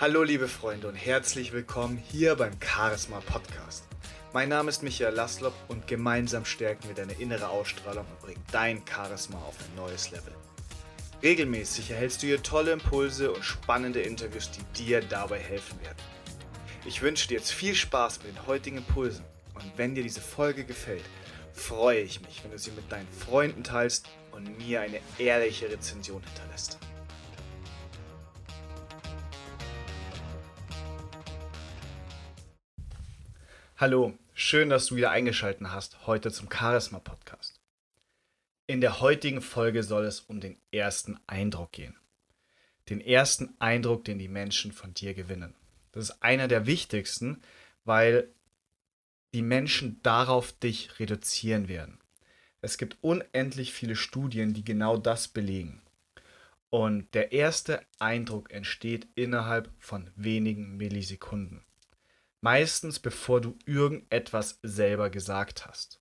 Hallo liebe Freunde und herzlich willkommen hier beim Charisma Podcast. Mein Name ist Michael Laslop und gemeinsam stärken wir deine innere Ausstrahlung und bringen dein Charisma auf ein neues Level. Regelmäßig erhältst du hier tolle Impulse und spannende Interviews, die dir dabei helfen werden. Ich wünsche dir jetzt viel Spaß mit den heutigen Impulsen und wenn dir diese Folge gefällt, freue ich mich, wenn du sie mit deinen Freunden teilst und mir eine ehrliche Rezension hinterlässt. Hallo, schön, dass du wieder eingeschaltet hast heute zum Charisma Podcast. In der heutigen Folge soll es um den ersten Eindruck gehen. Den ersten Eindruck, den die Menschen von dir gewinnen. Das ist einer der wichtigsten, weil die Menschen darauf dich reduzieren werden. Es gibt unendlich viele Studien, die genau das belegen. Und der erste Eindruck entsteht innerhalb von wenigen Millisekunden. Meistens bevor du irgendetwas selber gesagt hast.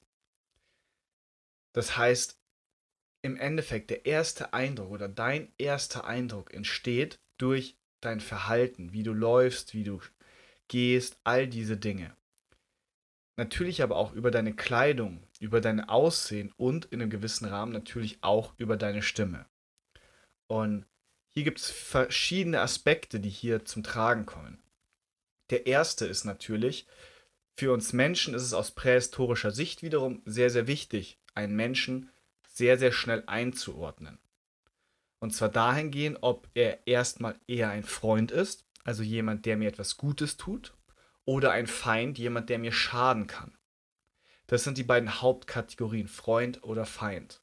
Das heißt, im Endeffekt der erste Eindruck oder dein erster Eindruck entsteht durch dein Verhalten, wie du läufst, wie du gehst, all diese Dinge. Natürlich aber auch über deine Kleidung, über dein Aussehen und in einem gewissen Rahmen natürlich auch über deine Stimme. Und hier gibt es verschiedene Aspekte, die hier zum Tragen kommen. Der erste ist natürlich, für uns Menschen ist es aus prähistorischer Sicht wiederum sehr, sehr wichtig, einen Menschen sehr, sehr schnell einzuordnen. Und zwar dahingehend, ob er erstmal eher ein Freund ist, also jemand, der mir etwas Gutes tut, oder ein Feind, jemand, der mir schaden kann. Das sind die beiden Hauptkategorien, Freund oder Feind.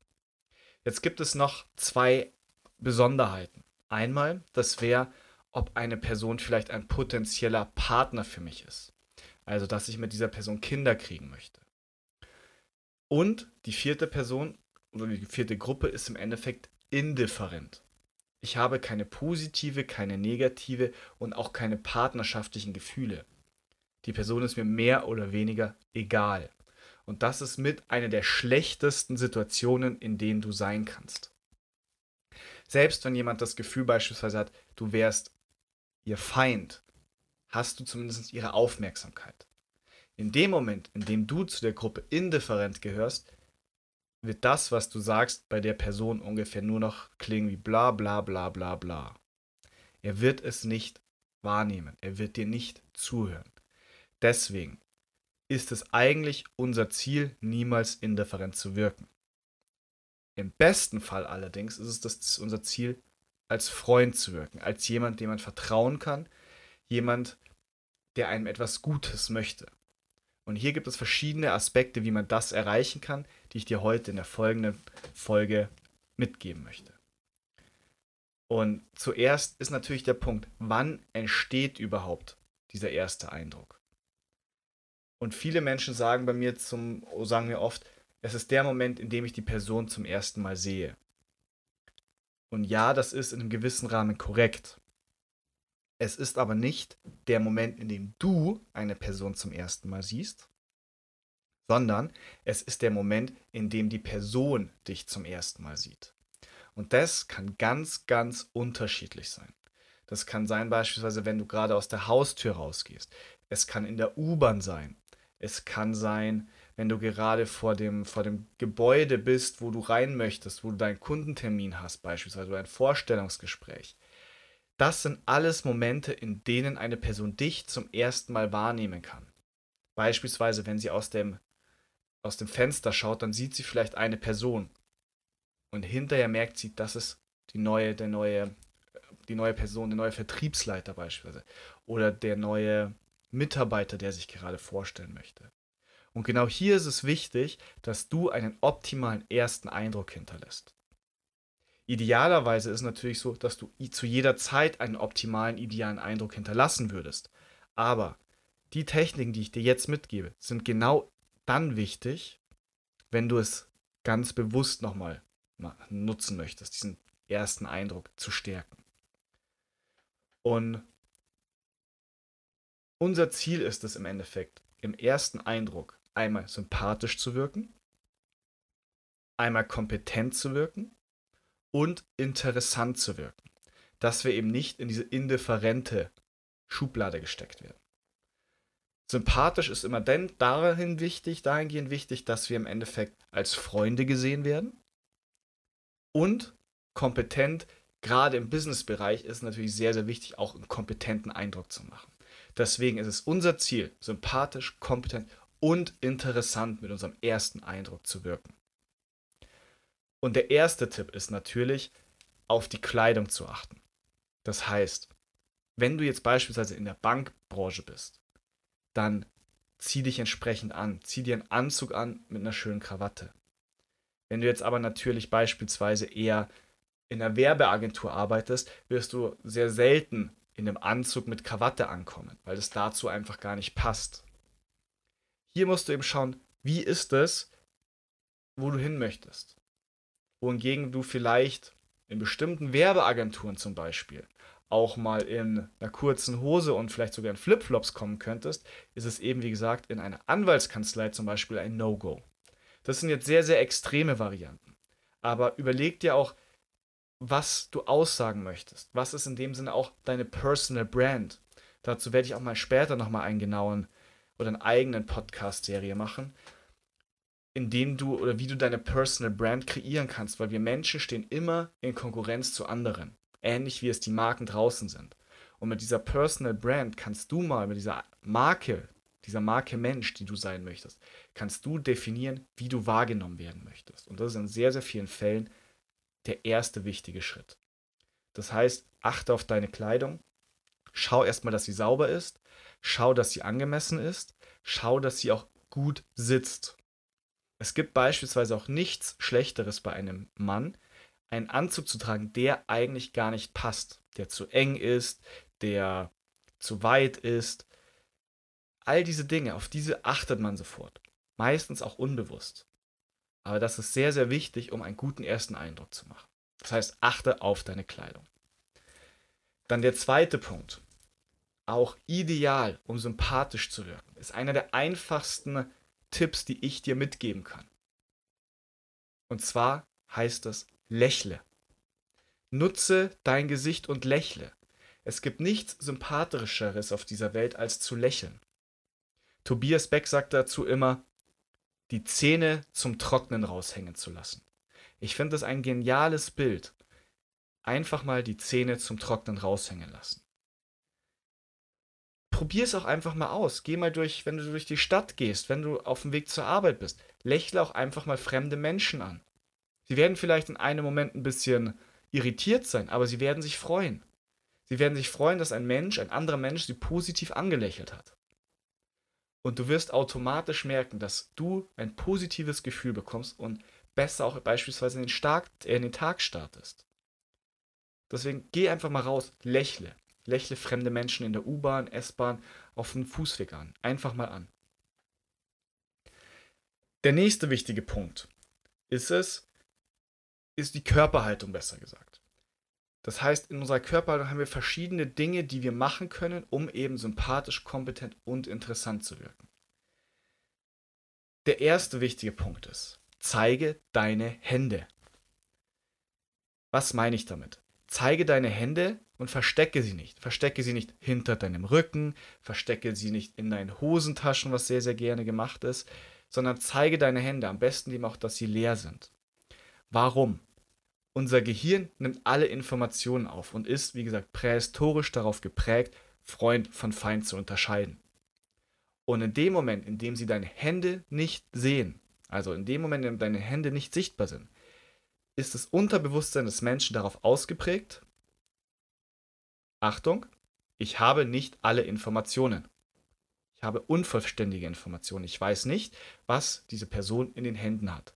Jetzt gibt es noch zwei Besonderheiten. Einmal, das wäre ob eine Person vielleicht ein potenzieller Partner für mich ist. Also, dass ich mit dieser Person Kinder kriegen möchte. Und die vierte Person oder die vierte Gruppe ist im Endeffekt indifferent. Ich habe keine positive, keine negative und auch keine partnerschaftlichen Gefühle. Die Person ist mir mehr oder weniger egal. Und das ist mit einer der schlechtesten Situationen, in denen du sein kannst. Selbst wenn jemand das Gefühl beispielsweise hat, du wärst ihr Feind, hast du zumindest ihre Aufmerksamkeit. In dem Moment, in dem du zu der Gruppe indifferent gehörst, wird das, was du sagst, bei der Person ungefähr nur noch klingen wie bla bla bla bla bla. Er wird es nicht wahrnehmen, er wird dir nicht zuhören. Deswegen ist es eigentlich unser Ziel, niemals indifferent zu wirken. Im besten Fall allerdings ist es das, unser Ziel, als Freund zu wirken, als jemand, dem man vertrauen kann, jemand, der einem etwas Gutes möchte. Und hier gibt es verschiedene Aspekte, wie man das erreichen kann, die ich dir heute in der folgenden Folge mitgeben möchte. Und zuerst ist natürlich der Punkt, wann entsteht überhaupt dieser erste Eindruck? Und viele Menschen sagen bei mir zum, sagen mir oft, es ist der Moment, in dem ich die Person zum ersten Mal sehe. Und ja, das ist in einem gewissen Rahmen korrekt. Es ist aber nicht der Moment, in dem du eine Person zum ersten Mal siehst, sondern es ist der Moment, in dem die Person dich zum ersten Mal sieht. Und das kann ganz, ganz unterschiedlich sein. Das kann sein beispielsweise, wenn du gerade aus der Haustür rausgehst. Es kann in der U-Bahn sein. Es kann sein, wenn du gerade vor dem, vor dem Gebäude bist, wo du rein möchtest, wo du deinen Kundentermin hast, beispielsweise oder ein Vorstellungsgespräch. Das sind alles Momente, in denen eine Person dich zum ersten Mal wahrnehmen kann. Beispielsweise, wenn sie aus dem, aus dem Fenster schaut, dann sieht sie vielleicht eine Person. Und hinterher merkt sie, das ist die neue, der neue, die neue Person, der neue Vertriebsleiter beispielsweise. Oder der neue Mitarbeiter, der sich gerade vorstellen möchte. Und genau hier ist es wichtig, dass du einen optimalen ersten Eindruck hinterlässt. Idealerweise ist es natürlich so, dass du zu jeder Zeit einen optimalen, idealen Eindruck hinterlassen würdest. Aber die Techniken, die ich dir jetzt mitgebe, sind genau dann wichtig, wenn du es ganz bewusst nochmal nutzen möchtest, diesen ersten Eindruck zu stärken. Und unser Ziel ist es im Endeffekt, im ersten Eindruck einmal sympathisch zu wirken, einmal kompetent zu wirken und interessant zu wirken. Dass wir eben nicht in diese indifferente Schublade gesteckt werden. Sympathisch ist immer denn dahin wichtig, dahingehend wichtig, dass wir im Endeffekt als Freunde gesehen werden. Und kompetent, gerade im Businessbereich, ist natürlich sehr, sehr wichtig, auch einen kompetenten Eindruck zu machen. Deswegen ist es unser Ziel, sympathisch, kompetent und interessant mit unserem ersten Eindruck zu wirken. Und der erste Tipp ist natürlich, auf die Kleidung zu achten. Das heißt, wenn du jetzt beispielsweise in der Bankbranche bist, dann zieh dich entsprechend an. Zieh dir einen Anzug an mit einer schönen Krawatte. Wenn du jetzt aber natürlich beispielsweise eher in einer Werbeagentur arbeitest, wirst du sehr selten in einem Anzug mit Krawatte ankommen, weil es dazu einfach gar nicht passt. Hier musst du eben schauen, wie ist es, wo du hin möchtest. Wohingegen du vielleicht in bestimmten Werbeagenturen zum Beispiel auch mal in einer kurzen Hose und vielleicht sogar in Flipflops kommen könntest, ist es eben, wie gesagt, in einer Anwaltskanzlei zum Beispiel ein No-Go. Das sind jetzt sehr, sehr extreme Varianten. Aber überleg dir auch, was du aussagen möchtest. Was ist in dem Sinne auch deine Personal Brand? Dazu werde ich auch mal später nochmal einen genauen oder einen eigenen Podcast-Serie machen, in dem du oder wie du deine Personal Brand kreieren kannst, weil wir Menschen stehen immer in Konkurrenz zu anderen ähnlich wie es die Marken draußen sind. Und mit dieser Personal Brand kannst du mal, mit dieser Marke, dieser Marke Mensch, die du sein möchtest, kannst du definieren, wie du wahrgenommen werden möchtest. Und das ist in sehr, sehr vielen Fällen der erste wichtige Schritt. Das heißt, achte auf deine Kleidung, schau erstmal, dass sie sauber ist, schau, dass sie angemessen ist, schau, dass sie auch gut sitzt. Es gibt beispielsweise auch nichts Schlechteres bei einem Mann, einen Anzug zu tragen, der eigentlich gar nicht passt, der zu eng ist, der zu weit ist. All diese Dinge, auf diese achtet man sofort. Meistens auch unbewusst. Aber das ist sehr, sehr wichtig, um einen guten ersten Eindruck zu machen. Das heißt, achte auf deine Kleidung. Dann der zweite Punkt. Auch ideal, um sympathisch zu wirken, ist einer der einfachsten Tipps, die ich dir mitgeben kann. Und zwar heißt es lächle. Nutze dein Gesicht und lächle. Es gibt nichts Sympathischeres auf dieser Welt, als zu lächeln. Tobias Beck sagt dazu immer, die Zähne zum Trocknen raushängen zu lassen. Ich finde das ein geniales Bild. Einfach mal die Zähne zum Trocknen raushängen lassen. Probier es auch einfach mal aus. Geh mal durch, wenn du durch die Stadt gehst, wenn du auf dem Weg zur Arbeit bist. Lächle auch einfach mal fremde Menschen an. Sie werden vielleicht in einem Moment ein bisschen irritiert sein, aber sie werden sich freuen. Sie werden sich freuen, dass ein Mensch, ein anderer Mensch sie positiv angelächelt hat. Und du wirst automatisch merken, dass du ein positives Gefühl bekommst und besser auch beispielsweise in den, Stark, äh, in den Tag startest. Deswegen geh einfach mal raus, lächle. Lächle fremde Menschen in der U-Bahn, S-Bahn, auf dem Fußweg an. Einfach mal an. Der nächste wichtige Punkt ist es, ist die Körperhaltung besser gesagt. Das heißt, in unserer Körperhaltung haben wir verschiedene Dinge, die wir machen können, um eben sympathisch, kompetent und interessant zu wirken. Der erste wichtige Punkt ist, zeige deine Hände. Was meine ich damit? Zeige deine Hände und verstecke sie nicht. Verstecke sie nicht hinter deinem Rücken, verstecke sie nicht in deinen Hosentaschen, was sehr, sehr gerne gemacht ist, sondern zeige deine Hände, am besten eben auch, dass sie leer sind. Warum? Unser Gehirn nimmt alle Informationen auf und ist, wie gesagt, prähistorisch darauf geprägt, Freund von Feind zu unterscheiden. Und in dem Moment, in dem sie deine Hände nicht sehen, also in dem Moment, in dem deine Hände nicht sichtbar sind, ist das Unterbewusstsein des Menschen darauf ausgeprägt, Achtung, ich habe nicht alle Informationen. Ich habe unvollständige Informationen. Ich weiß nicht, was diese Person in den Händen hat.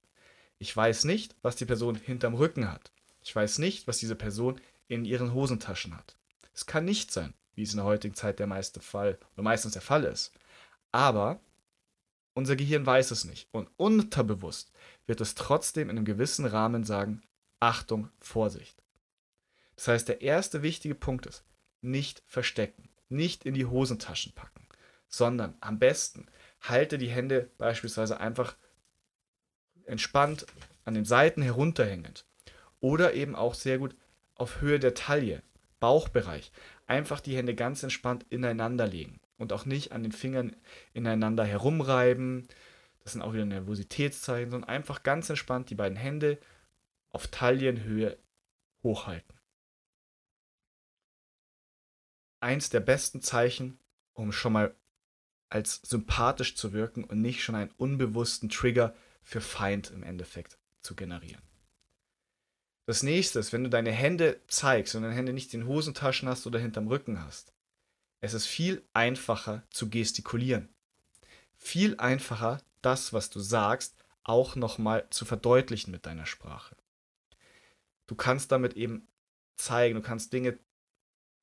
Ich weiß nicht, was die Person hinterm Rücken hat. Ich weiß nicht, was diese Person in ihren Hosentaschen hat. Es kann nicht sein, wie es in der heutigen Zeit der meiste Fall oder meistens der Fall ist. Aber unser Gehirn weiß es nicht und unterbewusst wird es trotzdem in einem gewissen Rahmen sagen, Achtung, Vorsicht. Das heißt, der erste wichtige Punkt ist, nicht verstecken, nicht in die Hosentaschen packen, sondern am besten halte die Hände beispielsweise einfach entspannt an den Seiten herunterhängend. Oder eben auch sehr gut auf Höhe der Taille. Bauchbereich. Einfach die Hände ganz entspannt ineinander legen und auch nicht an den Fingern ineinander herumreiben. Das sind auch wieder Nervositätszeichen, sondern einfach ganz entspannt die beiden Hände auf Taillenhöhe hochhalten. Eins der besten Zeichen, um schon mal als sympathisch zu wirken und nicht schon einen unbewussten Trigger für Feind im Endeffekt zu generieren. Das nächste ist, wenn du deine Hände zeigst und deine Hände nicht in Hosentaschen hast oder hinterm Rücken hast. Es ist viel einfacher zu gestikulieren. Viel einfacher, das, was du sagst, auch nochmal zu verdeutlichen mit deiner Sprache. Du kannst damit eben zeigen, du kannst Dinge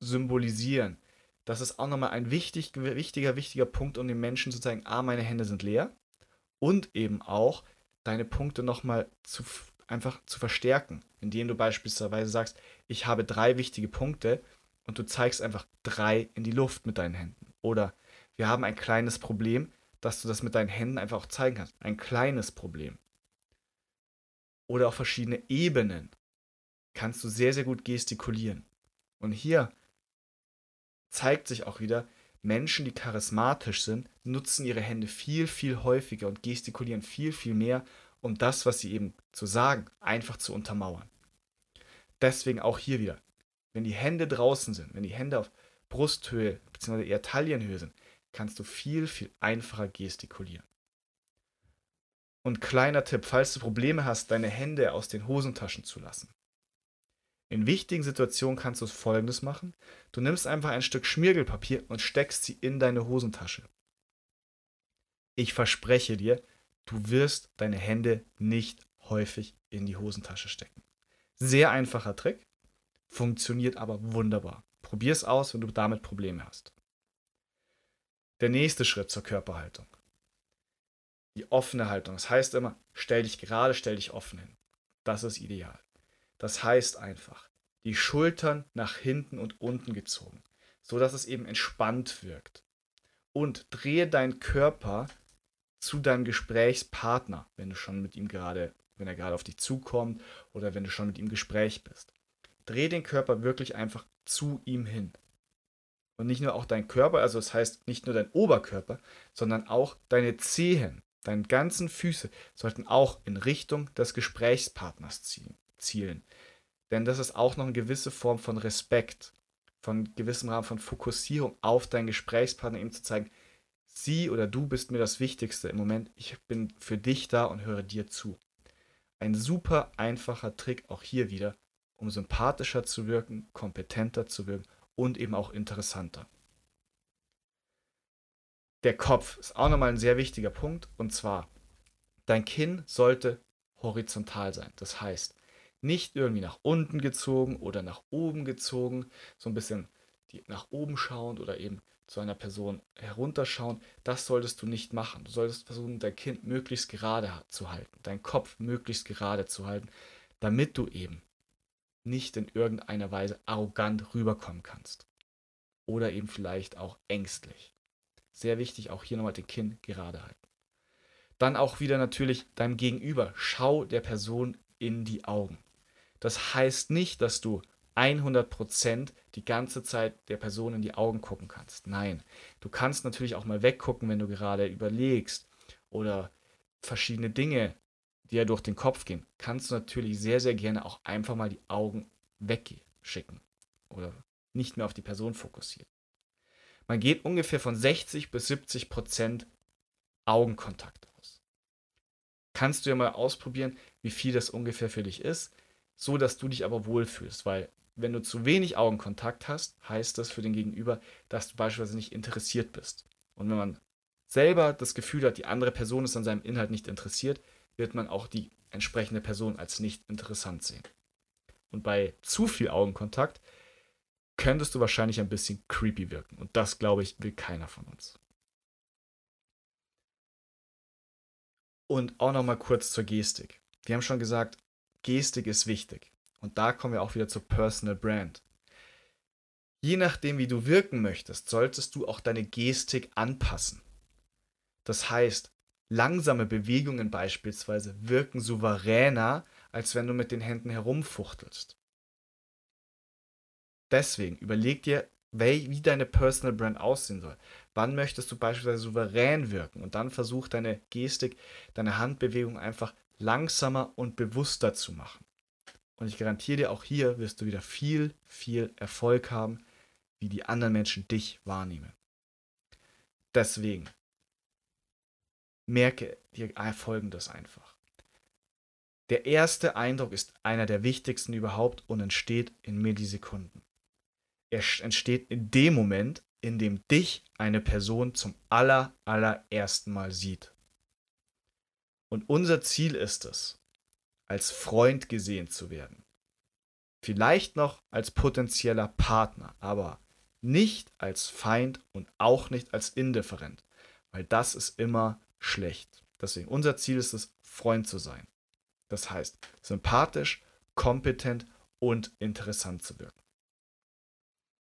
symbolisieren. Das ist auch nochmal ein wichtig, wichtiger, wichtiger Punkt, um den Menschen zu zeigen, ah, meine Hände sind leer und eben auch deine Punkte nochmal zu, einfach zu verstärken, indem du beispielsweise sagst, ich habe drei wichtige Punkte und du zeigst einfach drei in die Luft mit deinen Händen. Oder wir haben ein kleines Problem, dass du das mit deinen Händen einfach auch zeigen kannst. Ein kleines Problem. Oder auch verschiedene Ebenen kannst du sehr, sehr gut gestikulieren. Und hier zeigt sich auch wieder, Menschen, die charismatisch sind, nutzen ihre Hände viel, viel häufiger und gestikulieren viel, viel mehr, um das, was sie eben zu sagen, einfach zu untermauern. Deswegen auch hier wieder, wenn die Hände draußen sind, wenn die Hände auf Brusthöhe bzw. eher Taillenhöhe sind, kannst du viel, viel einfacher gestikulieren. Und kleiner Tipp, falls du Probleme hast, deine Hände aus den Hosentaschen zu lassen. In wichtigen Situationen kannst du folgendes machen. Du nimmst einfach ein Stück Schmirgelpapier und steckst sie in deine Hosentasche. Ich verspreche dir, du wirst deine Hände nicht häufig in die Hosentasche stecken. Sehr einfacher Trick, funktioniert aber wunderbar. Probier es aus, wenn du damit Probleme hast. Der nächste Schritt zur Körperhaltung. Die offene Haltung. Das heißt immer, stell dich gerade, stell dich offen hin. Das ist ideal. Das heißt einfach, die Schultern nach hinten und unten gezogen, so dass es eben entspannt wirkt. Und drehe deinen Körper zu deinem Gesprächspartner, wenn du schon mit ihm gerade, wenn er gerade auf dich zukommt oder wenn du schon mit ihm im Gespräch bist. Dreh den Körper wirklich einfach zu ihm hin. Und nicht nur auch dein Körper, also das heißt nicht nur dein Oberkörper, sondern auch deine Zehen, deine ganzen Füße sollten auch in Richtung des Gesprächspartners ziehen zielen. Denn das ist auch noch eine gewisse Form von Respekt, von gewissem Rahmen von Fokussierung auf deinen Gesprächspartner, ihm zu zeigen, sie oder du bist mir das Wichtigste im Moment, ich bin für dich da und höre dir zu. Ein super einfacher Trick auch hier wieder, um sympathischer zu wirken, kompetenter zu wirken und eben auch interessanter. Der Kopf ist auch nochmal ein sehr wichtiger Punkt und zwar, dein Kinn sollte horizontal sein. Das heißt, nicht irgendwie nach unten gezogen oder nach oben gezogen, so ein bisschen die nach oben schauend oder eben zu einer Person herunterschauen. Das solltest du nicht machen. Du solltest versuchen, dein Kind möglichst gerade zu halten, deinen Kopf möglichst gerade zu halten, damit du eben nicht in irgendeiner Weise arrogant rüberkommen kannst. Oder eben vielleicht auch ängstlich. Sehr wichtig, auch hier nochmal den Kinn gerade halten. Dann auch wieder natürlich deinem Gegenüber. Schau der Person in die Augen. Das heißt nicht, dass du 100% die ganze Zeit der Person in die Augen gucken kannst. Nein, du kannst natürlich auch mal weggucken, wenn du gerade überlegst oder verschiedene Dinge dir durch den Kopf gehen. Kannst du natürlich sehr, sehr gerne auch einfach mal die Augen wegschicken oder nicht mehr auf die Person fokussieren. Man geht ungefähr von 60 bis 70% Augenkontakt aus. Kannst du ja mal ausprobieren, wie viel das ungefähr für dich ist so dass du dich aber wohlfühlst, weil wenn du zu wenig Augenkontakt hast, heißt das für den Gegenüber, dass du beispielsweise nicht interessiert bist. Und wenn man selber das Gefühl hat, die andere Person ist an seinem Inhalt nicht interessiert, wird man auch die entsprechende Person als nicht interessant sehen. Und bei zu viel Augenkontakt könntest du wahrscheinlich ein bisschen creepy wirken. Und das, glaube ich, will keiner von uns. Und auch noch mal kurz zur Gestik. Wir haben schon gesagt, Gestik ist wichtig. Und da kommen wir auch wieder zur Personal Brand. Je nachdem, wie du wirken möchtest, solltest du auch deine Gestik anpassen. Das heißt, langsame Bewegungen beispielsweise wirken souveräner, als wenn du mit den Händen herumfuchtelst. Deswegen überleg dir, wie deine Personal Brand aussehen soll. Wann möchtest du beispielsweise souverän wirken? Und dann versuch deine Gestik, deine Handbewegung einfach langsamer und bewusster zu machen. Und ich garantiere dir, auch hier wirst du wieder viel, viel Erfolg haben, wie die anderen Menschen dich wahrnehmen. Deswegen merke dir folgendes einfach. Der erste Eindruck ist einer der wichtigsten überhaupt und entsteht in Millisekunden. Er entsteht in dem Moment, in dem dich eine Person zum aller, allerersten Mal sieht. Und unser Ziel ist es, als Freund gesehen zu werden. Vielleicht noch als potenzieller Partner, aber nicht als Feind und auch nicht als indifferent, weil das ist immer schlecht. Deswegen unser Ziel ist es, Freund zu sein. Das heißt, sympathisch, kompetent und interessant zu wirken.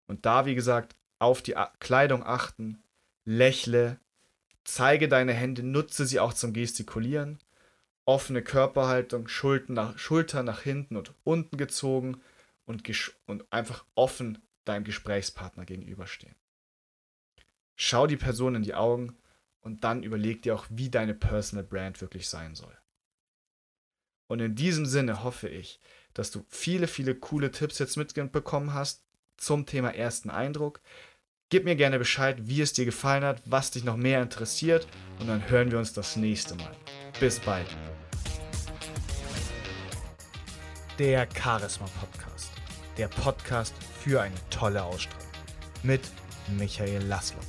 Und da, wie gesagt, auf die Kleidung achten, lächle, zeige deine Hände, nutze sie auch zum Gestikulieren, offene Körperhaltung, Schultern nach, Schultern nach hinten und unten gezogen und, und einfach offen deinem Gesprächspartner gegenüberstehen. Schau die Person in die Augen und dann überleg dir auch, wie deine Personal Brand wirklich sein soll. Und in diesem Sinne hoffe ich, dass du viele, viele coole Tipps jetzt mitbekommen hast zum Thema ersten Eindruck. Gib mir gerne Bescheid, wie es dir gefallen hat, was dich noch mehr interessiert und dann hören wir uns das nächste Mal. Bis bald. Der Charisma Podcast. Der Podcast für eine tolle Ausstrahlung. Mit Michael Laszlo.